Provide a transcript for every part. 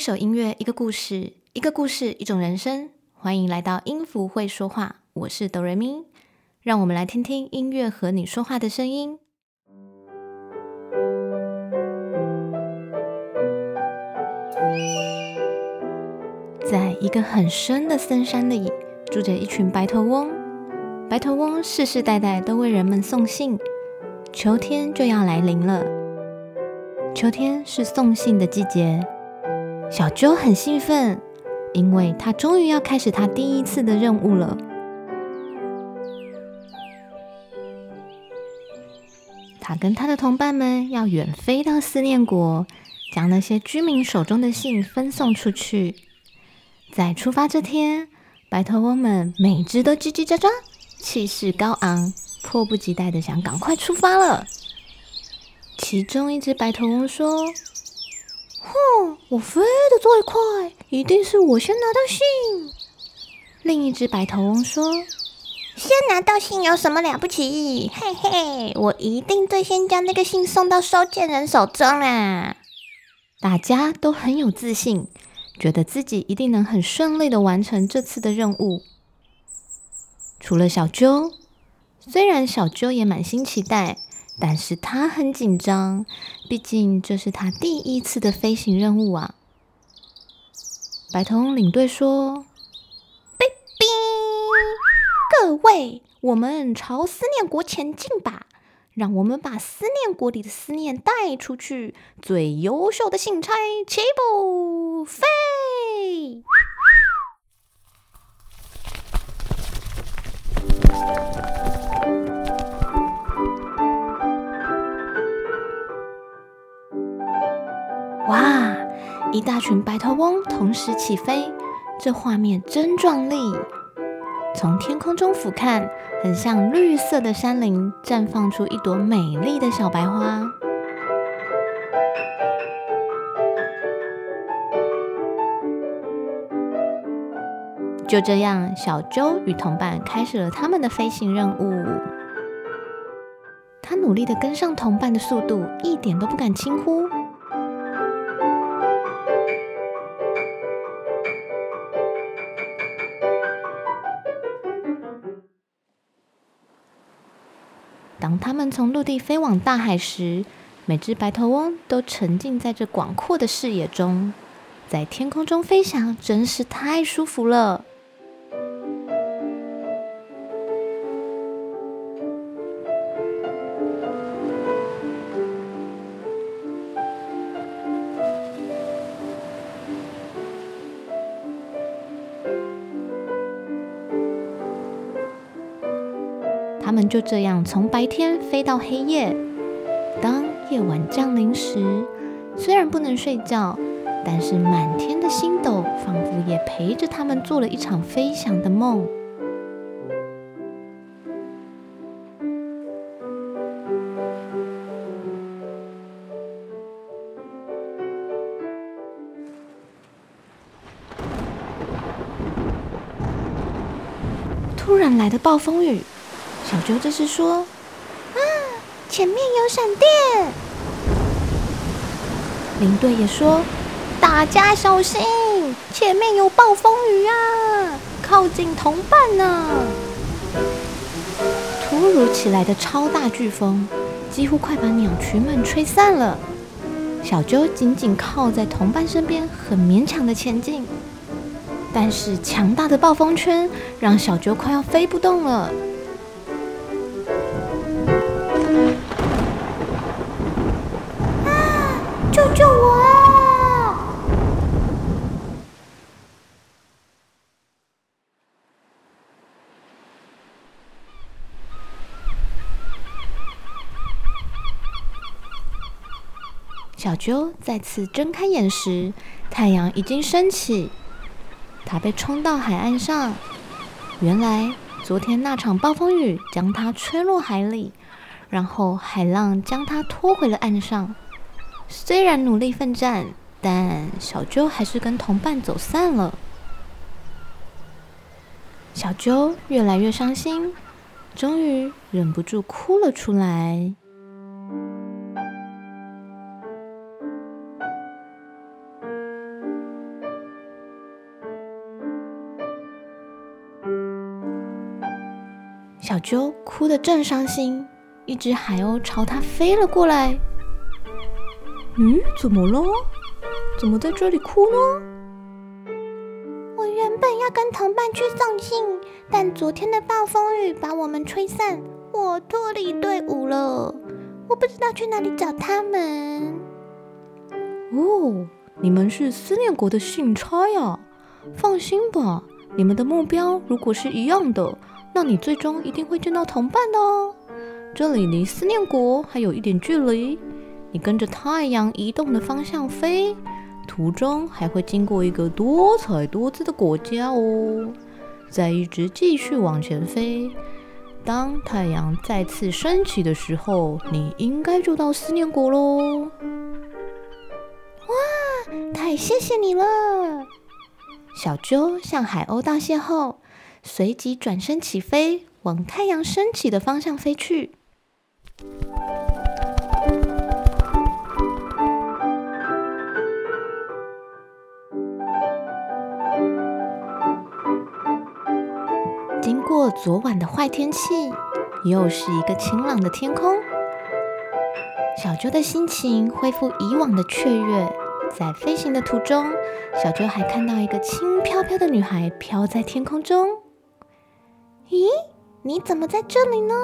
一首音乐，一个故事，一个故事，一种人生。欢迎来到音符会说话，我是哆瑞咪，让我们来听听音乐和你说话的声音。在一个很深的深山里，住着一群白头翁。白头翁世世代代都为人们送信。秋天就要来临了，秋天是送信的季节。小鸠很兴奋，因为他终于要开始他第一次的任务了。他跟他的同伴们要远飞到思念国，将那些居民手中的信分送出去。在出发这天，白头翁们每只都叽叽喳喳，气势高昂，迫不及待的想赶快出发了。其中一只白头翁说。哼，我飞得最快，一定是我先拿到信。另一只白头翁说：“先拿到信有什么了不起？嘿嘿，我一定最先将那个信送到收件人手中啊！”大家都很有自信，觉得自己一定能很顺利的完成这次的任务。除了小鸠，虽然小鸠也满心期待。但是他很紧张，毕竟这是他第一次的飞行任务啊！白头领队说：“哔哔，各位，我们朝思念国前进吧！让我们把思念国里的思念带出去。最优秀的信差起步飞！”一大群白头翁同时起飞，这画面真壮丽。从天空中俯瞰，很像绿色的山林绽放出一朵美丽的小白花。就这样，小周与同伴开始了他们的飞行任务。他努力的跟上同伴的速度，一点都不敢轻忽。当它们从陆地飞往大海时，每只白头翁都沉浸在这广阔的视野中，在天空中飞翔真是太舒服了。他们就这样从白天飞到黑夜。当夜晚降临时，虽然不能睡觉，但是满天的星斗仿佛也陪着他们做了一场飞翔的梦。突然来的暴风雨。小鸠这是说：“啊，前面有闪电。”领队也说：“大家小心，前面有暴风雨啊，靠近同伴呢。”突如其来的超大飓风几乎快把鸟群们吹散了。小鸠紧紧靠在同伴身边，很勉强的前进。但是强大的暴风圈让小鸠快要飞不动了。小鸠再次睁开眼时，太阳已经升起。它被冲到海岸上。原来，昨天那场暴风雨将它吹落海里，然后海浪将它拖回了岸上。虽然努力奋战，但小鸠还是跟同伴走散了。小鸠越来越伤心，终于忍不住哭了出来。鸠哭得正伤心，一只海鸥朝它飞了过来。嗯，怎么了？怎么在这里哭呢？我原本要跟同伴去送信，但昨天的暴风雨把我们吹散，我脱离队伍了。我不知道去哪里找他们。哦，你们是思念国的信差呀？放心吧，你们的目标如果是一样的，那你最终一定会见到同伴的哦。这里离思念国还有一点距离。你跟着太阳移动的方向飞，途中还会经过一个多彩多姿的国家哦。再一直继续往前飞，当太阳再次升起的时候，你应该就到思念国喽。哇，太谢谢你了！小鸠向海鸥道谢后，随即转身起飞，往太阳升起的方向飞去。经过昨晚的坏天气，又是一个晴朗的天空。小鸠的心情恢复以往的雀跃。在飞行的途中，小鸠还看到一个轻飘飘的女孩飘在天空中。你怎么在这里呢？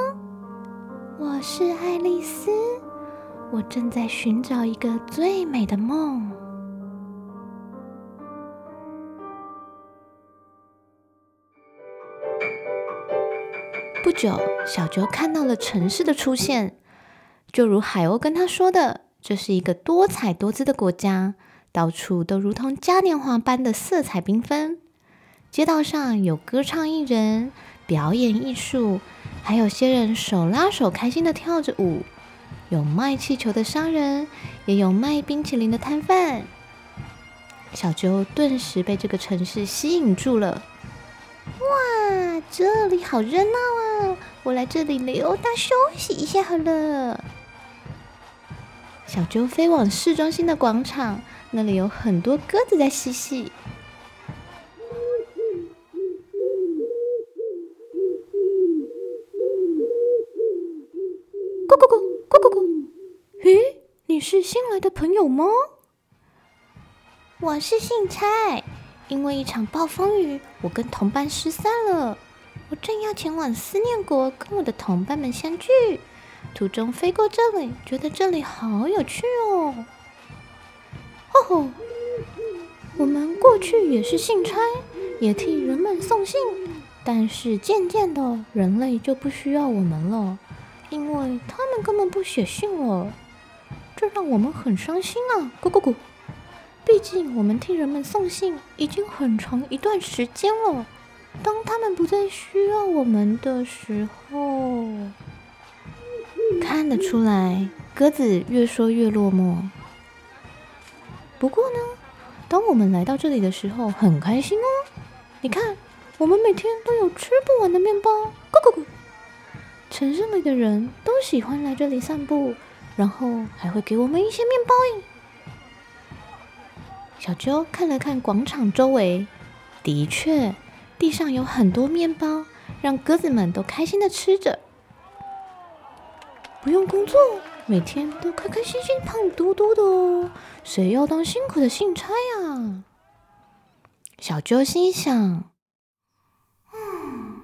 我是爱丽丝，我正在寻找一个最美的梦。不久，小鸠看到了城市的出现，就如海鸥跟他说的，这是一个多彩多姿的国家，到处都如同嘉年华般的色彩缤纷。街道上有歌唱艺人、表演艺术，还有些人手拉手开心的跳着舞。有卖气球的商人，也有卖冰淇淋的摊贩。小鸠顿时被这个城市吸引住了。哇，这里好热闹啊！我来这里溜达休息一下好了。小鸠飞往市中心的广场，那里有很多鸽子在嬉戏。是新来的朋友吗？我是信差。因为一场暴风雨，我跟同伴失散了。我正要前往思念国跟我的同伴们相聚，途中飞过这里，觉得这里好有趣哦。吼吼，我们过去也是信差，也替人们送信，但是渐渐的，人类就不需要我们了，因为他们根本不写信了，让我们很伤心啊！咕咕咕。毕竟，我们替人们送信已经很长一段时间了。当他们不再需要我们的时候，看得出来，鸽子越说越落寞。不过呢，当我们来到这里的时候，很开心哦。你看，我们每天都有吃不完的面包。咕咕咕！城市里的人都喜欢来这里散步，然后还会给我们一些面包。小鸠看了看广场周围，的确，地上有很多面包，让鸽子们都开心的吃着。不用工作，每天都开开心心、胖嘟嘟的哦。谁要当辛苦的信差呀？小鸠心想：嗯，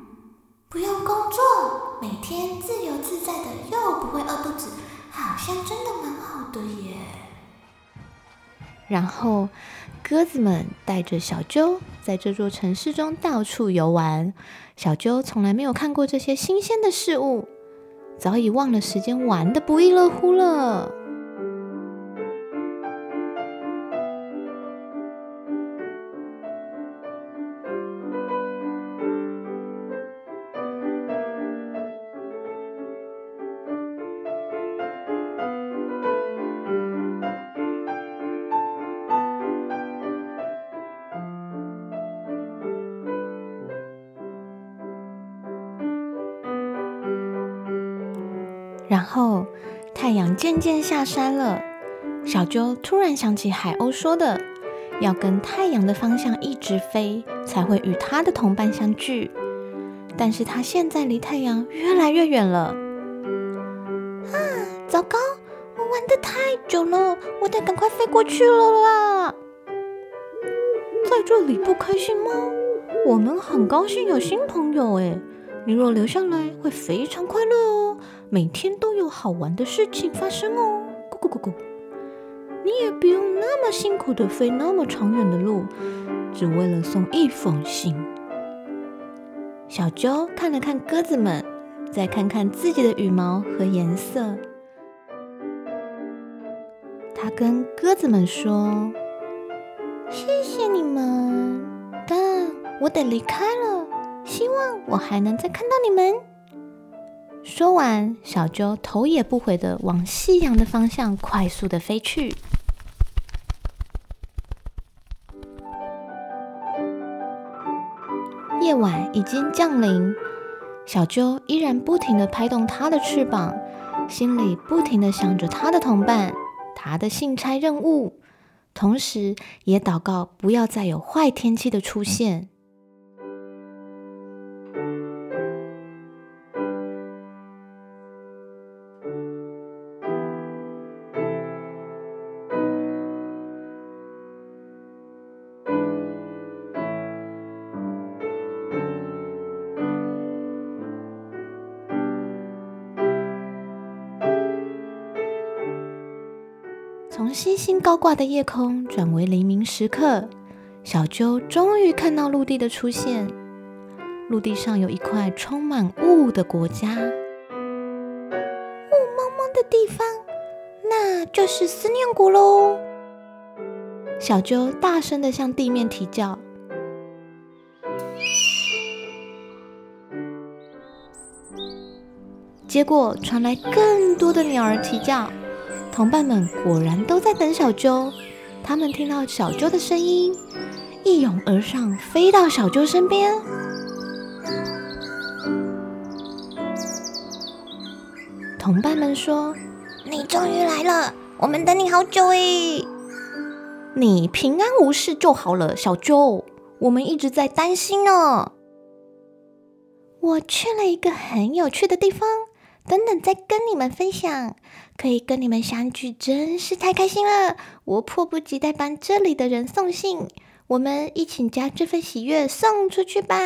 不用工作，每天自由自在的，又不会饿肚子，像真的蛮好的耶。然后，鸽子们带着小鸠在这座城市中到处游玩。小鸠从来没有看过这些新鲜的事物，早已忘了时间，玩的不亦乐乎了。然后太阳渐渐下山了，小鸠突然想起海鸥说的，要跟太阳的方向一直飞，才会与它的同伴相聚。但是它现在离太阳越来越远了。啊，糟糕！我玩的太久了，我得赶快飞过去了啦。在这里不开心吗？我们很高兴有新朋友哎。你若留下来，会非常快乐哦，每天都有好玩的事情发生哦。咕咕咕咕，你也不用那么辛苦的飞那么长远的路，只为了送一封信。小鸠看了看鸽子们，再看看自己的羽毛和颜色，他跟鸽子们说：“谢谢你们，但我得离开了。”希望我还能再看到你们。说完，小鸠头也不回的往夕阳的方向快速的飞去。夜晚已经降临，小鸠依然不停的拍动它的翅膀，心里不停的想着它的同伴、它的信差任务，同时也祷告不要再有坏天气的出现。星星高挂的夜空转为黎明时刻，小鸠终于看到陆地的出现。陆地上有一块充满雾的国家，雾蒙蒙的地方，那就是思念谷喽。小鸠大声的向地面啼叫，结果传来更多的鸟儿啼叫。同伴们果然都在等小鸠，他们听到小鸠的声音，一拥而上，飞到小鸠身边。同伴们说：“你终于来了，我们等你好久诶！你平安无事就好了，小鸠。我们一直在担心呢。我去了一个很有趣的地方。”等等，再跟你们分享。可以跟你们相聚，真是太开心了！我迫不及待帮这里的人送信。我们一起将这份喜悦送出去吧！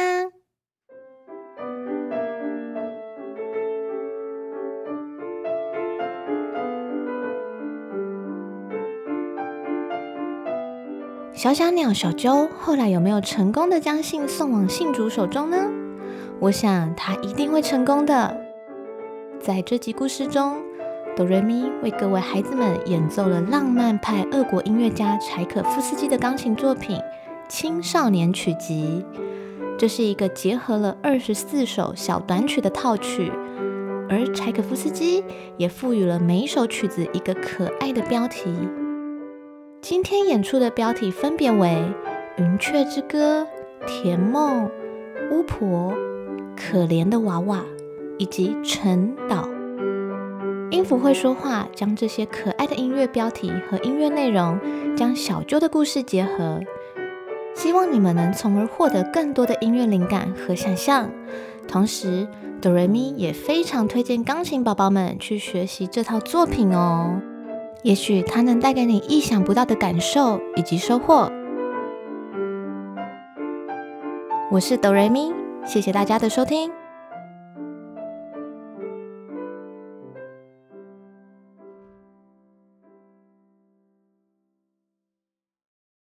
小小鸟小鸠后来有没有成功的将信送往信主手中呢？我想他一定会成功的。在这集故事中，哆瑞咪为各位孩子们演奏了浪漫派俄国音乐家柴可夫斯基的钢琴作品《青少年曲集》。这是一个结合了二十四首小短曲的套曲，而柴可夫斯基也赋予了每一首曲子一个可爱的标题。今天演出的标题分别为《云雀之歌》《甜梦》《巫婆》《可怜的娃娃》。以及陈岛音符会说话，将这些可爱的音乐标题和音乐内容，将小鸠的故事结合，希望你们能从而获得更多的音乐灵感和想象。同时，哆瑞咪也非常推荐钢琴宝宝们去学习这套作品哦，也许它能带给你意想不到的感受以及收获。我是哆瑞咪，谢谢大家的收听。